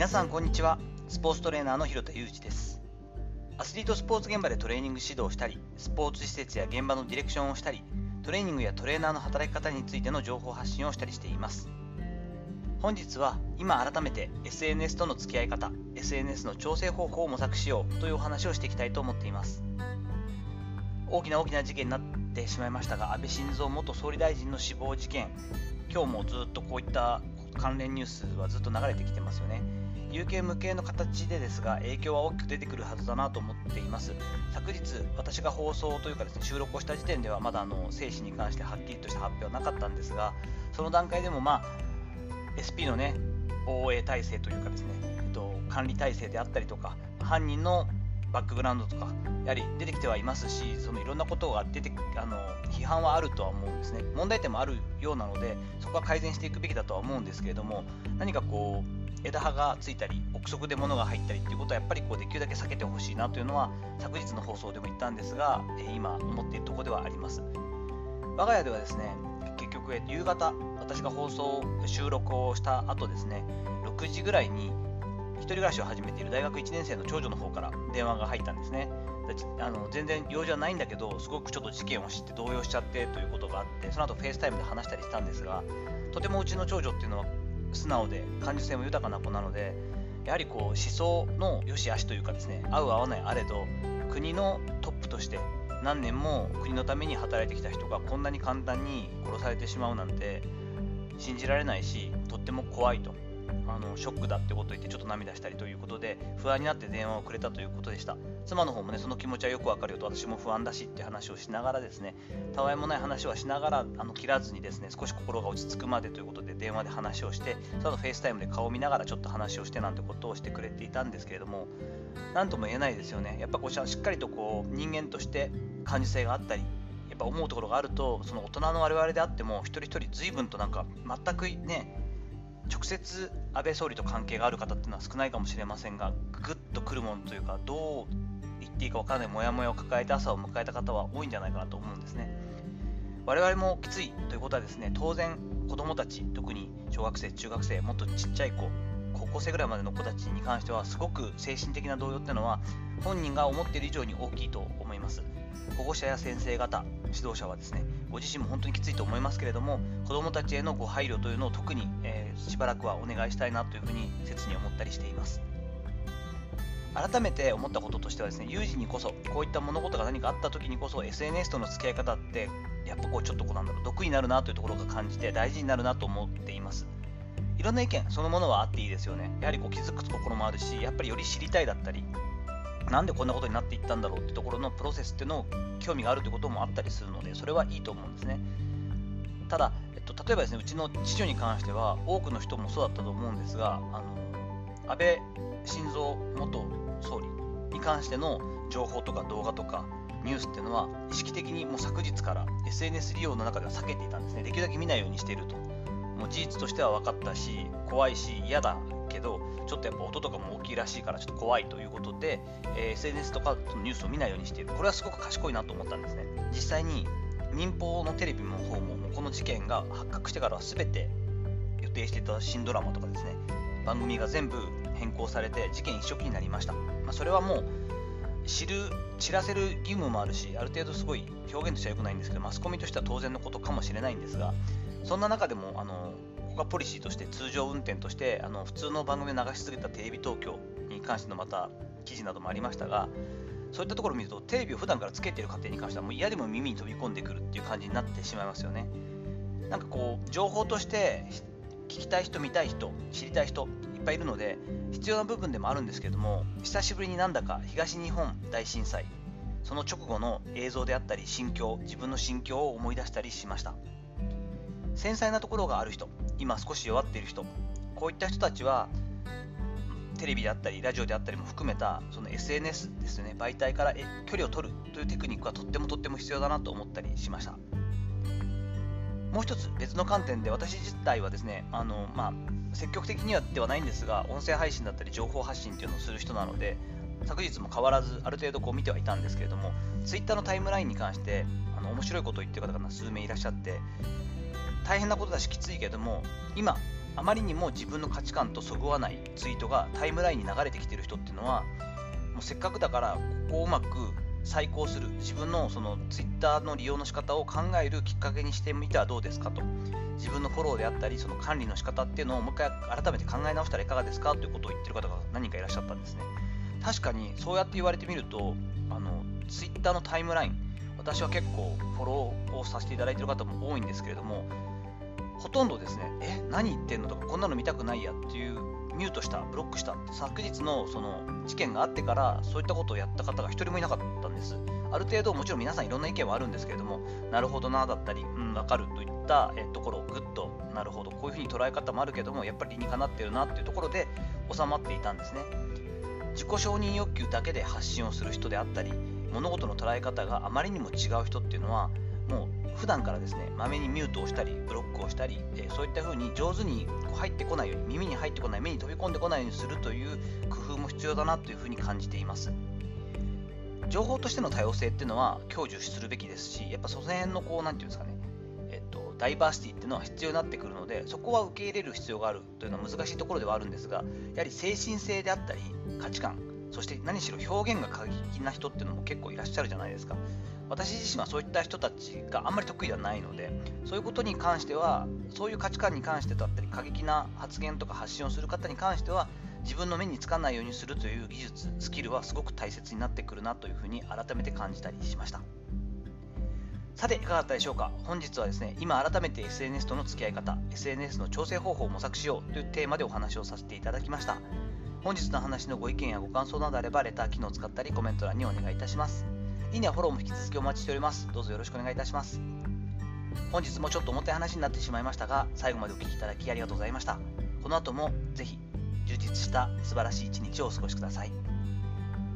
皆さんこんにちは。スポーツトレーナーの広田裕二です。アスリートスポーツ現場でトレーニング指導をしたりスポーツ施設や現場のディレクションをしたりトレーニングやトレーナーの働き方についての情報発信をしたりしています。本日は今改めて SNS との付き合い方 SNS の調整方法を模索しようというお話をしていきたいと思っています。大きな大きな事件になってしまいましたが安倍晋三元総理大臣の死亡事件。今日もずっとこういった関連ニュースはずっと流れてきてますよね。有形無形の形でですが影響は大きく出てくるはずだなと思っています。昨日私が放送というかですね収録をした時点ではまだあの生死に関してはっきりとした発表はなかったんですがその段階でもまあ SP のね防衛体制というかですね、えっと、管理体制であったりとか犯人のバックグラウンドとかやはり出てきてはいますしそのいろんなことが出てあの批判はあるとは思うんですね。問題点もあるようなのでそこは改善していくべきだとは思うんですけれども何かこう枝葉がついたり憶測で物が入ったりっていうことはやっぱりこうできるだけ避けてほしいなというのは昨日の放送でも言ったんですが、え今思っているところではあります。我が家ではですね結局夕方私が放送収録をした後ですね6時ぐらいに1人暮らしを始めている大学1年生の長女の方から電話が入ったんですね。あの全然用事はないんだけどすごくちょっと事件を知って動揺しちゃってということがあってその後 FaceTime で話したりしたんですがとてもうちの長女っていうのは素直で感受性も豊かな子なのでやはりこう思想の良し悪しというかですね合う合わないあれど国のトップとして何年も国のために働いてきた人がこんなに簡単に殺されてしまうなんて信じられないしとっても怖いと。あのショックだってことを言ってちょっと涙したりということで不安になって電話をくれたということでした。妻の方もねその気持ちはよくわかるよと私も不安だしって話をしながらですねたわいもない話はしながらあの切らずにですね少し心が落ち着くまでということで電話で話をしてその FaceTime で顔を見ながらちょっと話をしてなんてことをしてくれていたんですけれども何とも言えないですよね。やっぱこうしっかりとこう人間として感受性があったりやっぱ思うところがあるとその大人の我々であっても一人一人随分となんか全くね直接安倍総理と関係がある方っていうのは少ないかもしれませんがぐっとくるものというかどう言っていいか分からないモヤモヤを抱えて朝を迎えた方は多いんじゃないかなと思うんですね。我々もきついということはですね当然子どもたち特に小学生中学生もっとちっちゃい子高校生ぐらいまでの子たちに関してはすごく精神的な動揺っていうのは本人が思っている以上に大きいと思います。保護者や先生方指導者はですねご自身も本当にきついと思いますけれども子どもたちへのご配慮というのを特に、えー、しばらくはお願いしたいなというふうに切に思ったりしています。改めて思ったこととしてはですね有事にこそこういった物事が何かあった時にこそ SNS との付き合い方ってやっぱこうちょっとこうなんだろう毒になるなというところが感じて大事になるなと思っています。いろんな意見そのものはあっていいですよね。やはりこう気づくところもあるしやっぱりより知りたいだったりなんでこんなことになっていったんだろうってところのプロセスっていうのを興味があるということもあったりするのでそれはいいと思うんですね。ただ、えっと、例えばですねうちの次女に関しては多くの人もそうだったと思うんですがあの安倍晋三元総理に関しての情報とか動画とかニュースっていうのは意識的にもう昨日から SNS 利用の中では避けていたんですね。できるだけ見ないようにしていると。もう事実としては分かったし怖いし嫌だけどちょっとやっぱ音とかも大きいらしいからちょっと怖いということで、えー、SNS とかニュースを見ないようにしている。これはすごく賢いなと思ったんですね。実際に民放のテレビの方もこの事件が発覚してからは全て予定していた新ドラマとかですね番組が全部変更されて事件一色になりました、まあ、それはもう知る知らせる義務もあるしある程度すごい表現としては良くないんですけどマスコミとしては当然のことかもしれないんですがそんな中でもあのここがポリシーとして通常運転としてあの普通の番組を流し続けたテレビ東京に関してのまた記事などもありましたがそういったところを見るとテレビを普段からつけている家庭に関してはもう嫌でも耳に飛び込んでくるっていう感じになってしまいますよね。なんかこう情報として聞きたい人見たい人知りたい人いっぱいいるので必要な部分でもあるんですけども久しぶりになんだか東日本大震災その直後の映像であったり心境自分の心境を思い出したりしました。繊細なところがある人今少し弱っている人こういった人たちはテレビであったりラジオであったりも含めたその SNS ですね媒体から距離を取るというテクニックはとってもとっても必要だなと思ったりしました。もう一つ別の観点で私自体はですねあの、まあ、積極的にはではないんですが音声配信だったり情報発信っていうのをする人なので昨日も変わらずある程度こう見てはいたんですけれども Twitter のタイムラインに関してあの面白いことを言ってる方が数名いらっしゃって大変なことだしきついけども今あまりにも自分の価値観とそぐわないツイートがタイムラインに流れてきてる人っていうのはもうせっかくだからここをうまく再考する自分のそのツイッターの利用の仕方を考えるきっかけにしてみてはどうですかと。自分のフォローであったりその管理の仕方っていうのをもう一回改めて考え直したらいかがですか？ということを言ってる方が何人かいらっしゃったんですね。確かにそうやって言われてみるとあのツイッターのタイムライン私は結構フォローをさせていただいている方も多いんですけれどもほとんどですね。え何言ってんのとかこんなの見たくないやっていうミュートしたブロックしたって昨日のその事件があってからそういったことをやった方が一人もいなかったんです。ある程度もちろん皆さんいろんな意見はあるんですけれどもなるほどなだったりうん分かるといったところをぐっとなるほどこういうふうに捉え方もあるけどもやっぱり理にかなってるなっていうところで収まっていたんですね。自己承認欲求だけで発信をする人であったり物事の捉え方があまりにも違う人っていうのはもう普段からですねまめにミュートをしたりブロックをしたり、えそういった風に上手にこう入ってこないように耳に入ってこない目に飛び込んでこないようにするという工夫も必要だなというふうに感じています。情報としての多様性っていうのは享受するべきですしやっぱその辺のこう何て言うんですかねえっとダイバーシティっていうのは必要になってくるのでそこは受け入れる必要があるというのは難しいところではあるんですがやはり精神性であったり価値観そして何しろ表現が過激な人っていうのも結構いらっしゃるじゃないですか。私自身はそういった人たちがあんまり得意ではないのでそういうことに関してはそういう価値観に関してだったり過激な発言とか発信をする方に関しては自分の目につかないようにするという技術スキルはすごく大切になってくるなというふうに改めて感じたりしました。さていかがだったでしょうか？本日はですね今改めて SNS との付き合い方 SNS の調整方法を模索しようというテーマでお話をさせていただきました。本日の話のご意見やご感想などあればレター機能を使ったりコメント欄にお願いいたします。いいねやフォローも引き続きお待ちしております。どうぞよろしくお願いいたします。本日もちょっと重たい話になってしまいましたが、最後までお聴きいただきありがとうございました。この後もぜひ充実した素晴らしい一日をお過ごしください。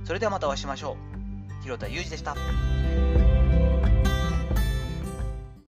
それではまたお会いしましょう。広田裕二でした。